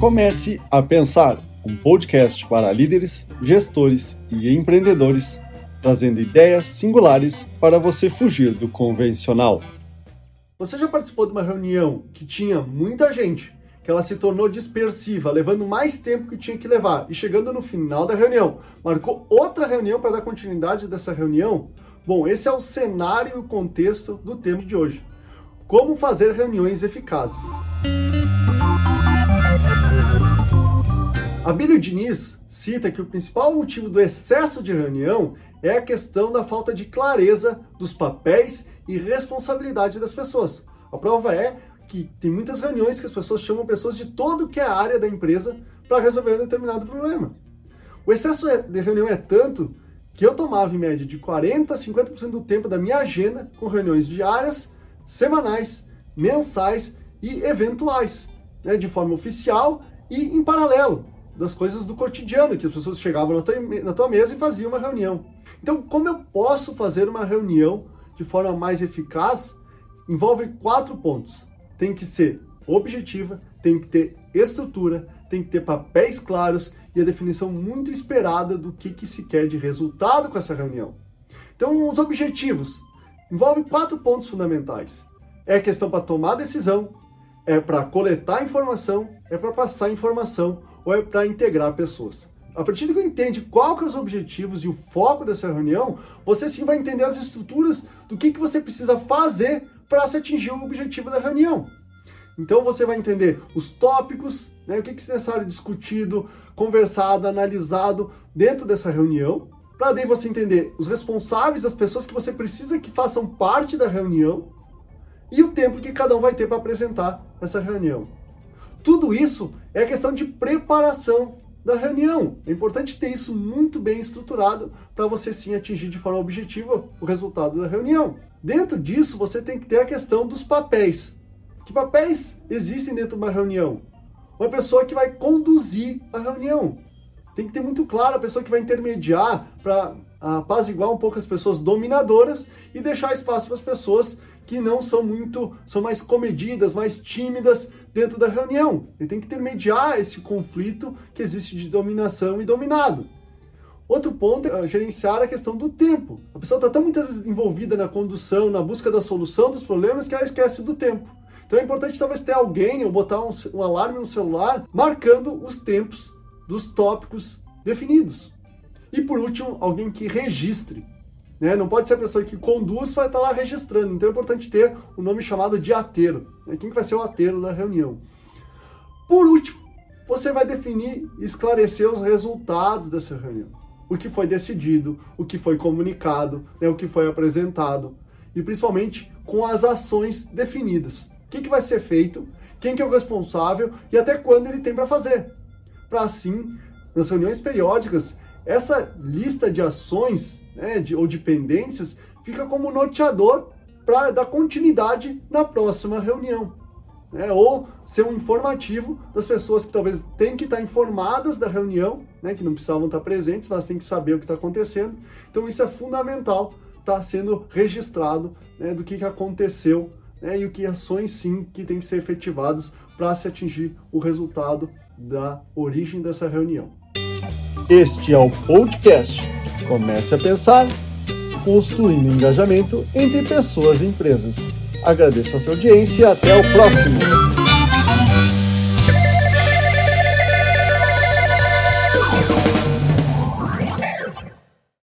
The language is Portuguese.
Comece a Pensar, um podcast para líderes, gestores e empreendedores, trazendo ideias singulares para você fugir do convencional. Você já participou de uma reunião que tinha muita gente, que ela se tornou dispersiva, levando mais tempo que tinha que levar, e chegando no final da reunião, marcou outra reunião para dar continuidade dessa reunião? Bom, esse é o cenário e o contexto do tema de hoje. Como fazer reuniões eficazes. Abílio Diniz cita que o principal motivo do excesso de reunião é a questão da falta de clareza dos papéis e responsabilidade das pessoas. A prova é que tem muitas reuniões que as pessoas chamam pessoas de todo que é a área da empresa para resolver um determinado problema. O excesso de reunião é tanto que eu tomava em média de 40 a 50% do tempo da minha agenda com reuniões diárias, semanais, mensais e eventuais, né, de forma oficial e em paralelo das coisas do cotidiano, que as pessoas chegavam na tua, na tua mesa e faziam uma reunião. Então, como eu posso fazer uma reunião de forma mais eficaz? Envolve quatro pontos. Tem que ser objetiva, tem que ter estrutura, tem que ter papéis claros e a definição muito esperada do que, que se quer de resultado com essa reunião. Então, os objetivos envolvem quatro pontos fundamentais. É questão para tomar decisão, é para coletar informação, é para passar informação ou é para integrar pessoas. A partir do que entende qual que são os objetivos e o foco dessa reunião, você sim vai entender as estruturas do que, que você precisa fazer para se atingir o objetivo da reunião. Então você vai entender os tópicos, né, o que, que é necessário discutido, conversado, analisado dentro dessa reunião, para daí você entender os responsáveis, as pessoas que você precisa que façam parte da reunião e o tempo que cada um vai ter para apresentar essa reunião. Tudo isso é questão de preparação da reunião. É importante ter isso muito bem estruturado para você sim atingir de forma objetiva o resultado da reunião. Dentro disso, você tem que ter a questão dos papéis. Que papéis existem dentro de uma reunião? Uma pessoa que vai conduzir a reunião. Tem que ter muito claro a pessoa que vai intermediar para apaziguar um pouco as pessoas dominadoras e deixar espaço para as pessoas que não são muito, são mais comedidas, mais tímidas dentro da reunião. Ele tem que intermediar esse conflito que existe de dominação e dominado. Outro ponto é gerenciar a questão do tempo. A pessoa está tão muitas vezes envolvida na condução, na busca da solução dos problemas, que ela esquece do tempo. Então é importante talvez ter alguém ou botar um, um alarme no celular marcando os tempos dos tópicos definidos. E por último, alguém que registre né? Não pode ser a pessoa que conduz vai estar lá registrando. Então é importante ter o um nome chamado de ateiro. Né? Quem que vai ser o ateiro da reunião? Por último, você vai definir e esclarecer os resultados dessa reunião. O que foi decidido, o que foi comunicado, né? o que foi apresentado. E principalmente com as ações definidas. O que, que vai ser feito, quem que é o responsável e até quando ele tem para fazer. Para assim, nas reuniões periódicas, essa lista de ações né, de, ou de pendências fica como norteador para dar continuidade na próxima reunião. Né, ou ser um informativo das pessoas que talvez têm que estar informadas da reunião, né, que não precisavam estar presentes, mas têm que saber o que está acontecendo. Então isso é fundamental, estar tá sendo registrado né, do que, que aconteceu né, e o que ações sim que têm que ser efetivadas para se atingir o resultado da origem dessa reunião. Este é o podcast Comece a pensar, construindo engajamento entre pessoas e empresas. Agradeço a sua audiência e até o próximo!